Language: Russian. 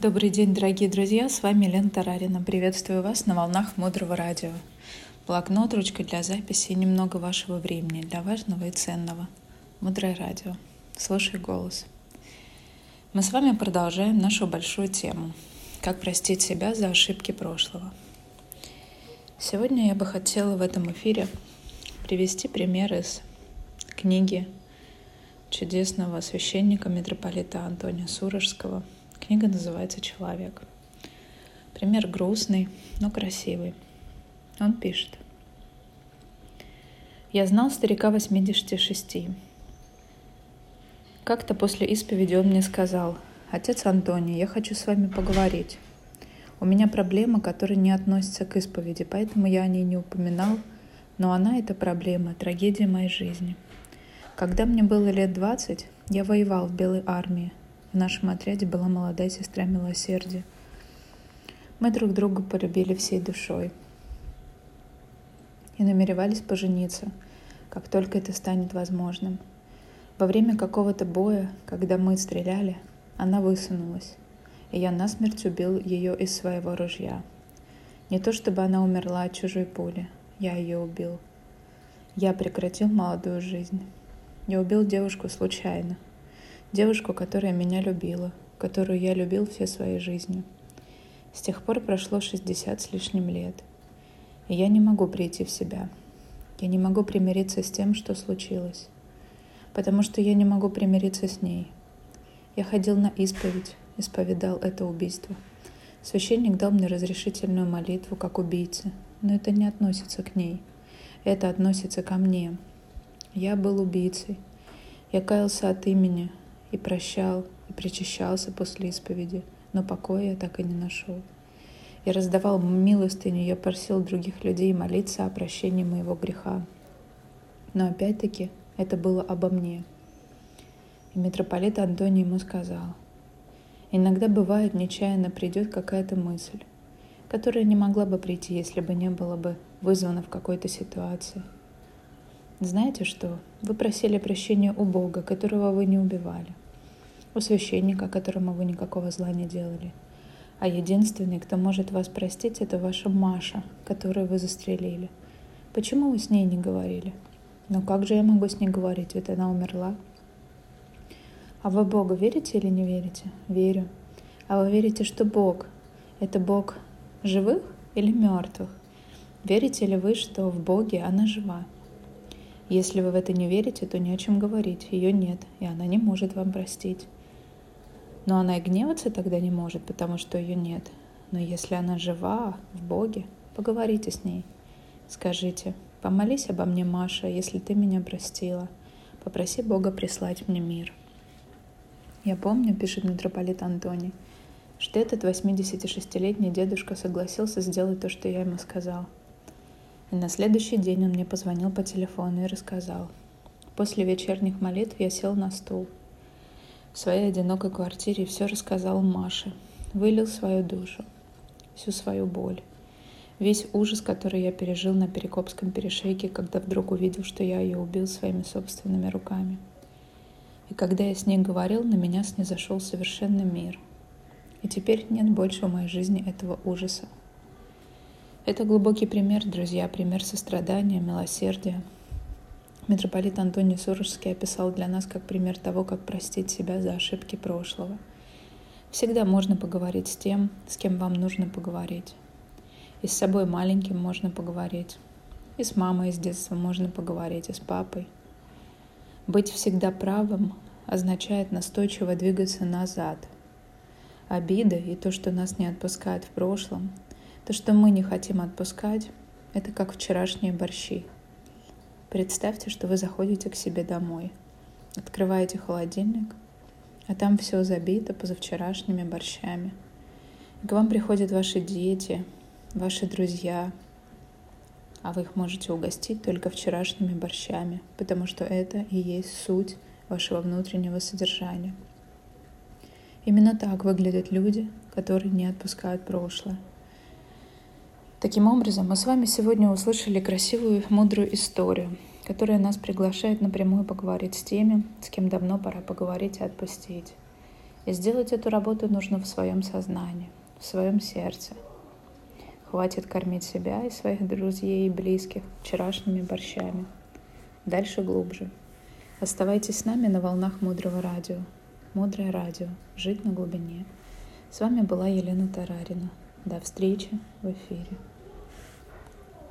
Добрый день, дорогие друзья, с вами Лена Тарарина. Приветствую вас на волнах Мудрого Радио. Блокнот, ручка для записи и немного вашего времени для важного и ценного. Мудрое Радио. Слушай голос. Мы с вами продолжаем нашу большую тему «Как простить себя за ошибки прошлого». Сегодня я бы хотела в этом эфире привести пример из книги чудесного священника митрополита Антония Сурожского – Книга называется «Человек». Пример грустный, но красивый. Он пишет. «Я знал старика 86. Как-то после исповеди он мне сказал, «Отец Антоний, я хочу с вами поговорить. У меня проблема, которая не относится к исповеди, поэтому я о ней не упоминал, но она, эта проблема, трагедия моей жизни. Когда мне было лет 20, я воевал в Белой армии, в нашем отряде была молодая сестра милосердия. Мы друг друга полюбили всей душой и намеревались пожениться, как только это станет возможным. Во время какого-то боя, когда мы стреляли, она высунулась, и я насмерть убил ее из своего ружья. Не то чтобы она умерла от чужой пули, я ее убил. Я прекратил молодую жизнь. Я убил девушку случайно — Девушку, которая меня любила, которую я любил всей своей жизнью. С тех пор прошло 60 с лишним лет. И я не могу прийти в себя. Я не могу примириться с тем, что случилось. Потому что я не могу примириться с ней. Я ходил на исповедь, исповедал это убийство. Священник дал мне разрешительную молитву как убийце, но это не относится к ней. Это относится ко мне. Я был убийцей. Я каялся от имени, и прощал, и причащался после исповеди, но покоя я так и не нашел. Я раздавал милостыню, я просил других людей молиться о прощении моего греха. Но опять-таки это было обо мне. И митрополит Антоний ему сказал, «Иногда бывает, нечаянно придет какая-то мысль, которая не могла бы прийти, если бы не было бы вызвана в какой-то ситуации. Знаете что? Вы просили прощения у Бога, которого вы не убивали у священника, которому вы никакого зла не делали. А единственный, кто может вас простить, это ваша Маша, которую вы застрелили. Почему вы с ней не говорили? Ну как же я могу с ней говорить, ведь она умерла? А вы Богу верите или не верите? Верю. А вы верите, что Бог — это Бог живых или мертвых? Верите ли вы, что в Боге она жива? Если вы в это не верите, то ни о чем говорить. Ее нет, и она не может вам простить. Но она и гневаться тогда не может, потому что ее нет. Но если она жива в Боге, поговорите с ней. Скажите, помолись обо мне, Маша, если ты меня простила. Попроси Бога прислать мне мир. Я помню, пишет митрополит Антоний, что этот 86-летний дедушка согласился сделать то, что я ему сказал. И на следующий день он мне позвонил по телефону и рассказал. После вечерних молитв я сел на стул – в своей одинокой квартире все рассказал Маше, вылил свою душу, всю свою боль, весь ужас, который я пережил на Перекопском перешейке, когда вдруг увидел, что я ее убил своими собственными руками. И когда я с ней говорил, на меня снизошел совершенный мир. И теперь нет больше в моей жизни этого ужаса. Это глубокий пример, друзья, пример сострадания, милосердия, Митрополит Антоний Сурожский описал для нас как пример того, как простить себя за ошибки прошлого. Всегда можно поговорить с тем, с кем вам нужно поговорить. И с собой маленьким можно поговорить. И с мамой из детства можно поговорить, и с папой. Быть всегда правым означает настойчиво двигаться назад. Обида и то, что нас не отпускает в прошлом, то, что мы не хотим отпускать, это как вчерашние борщи – Представьте, что вы заходите к себе домой, открываете холодильник, а там все забито позавчерашними борщами. И к вам приходят ваши дети, ваши друзья, а вы их можете угостить только вчерашними борщами, потому что это и есть суть вашего внутреннего содержания. Именно так выглядят люди, которые не отпускают прошлое. Таким образом, мы с вами сегодня услышали красивую, мудрую историю, которая нас приглашает напрямую поговорить с теми, с кем давно пора поговорить и отпустить. И сделать эту работу нужно в своем сознании, в своем сердце. Хватит кормить себя и своих друзей и близких вчерашними борщами. Дальше глубже. Оставайтесь с нами на волнах Мудрого Радио. Мудрое Радио. Жить на глубине. С вами была Елена Тарарина. До встречи в эфире.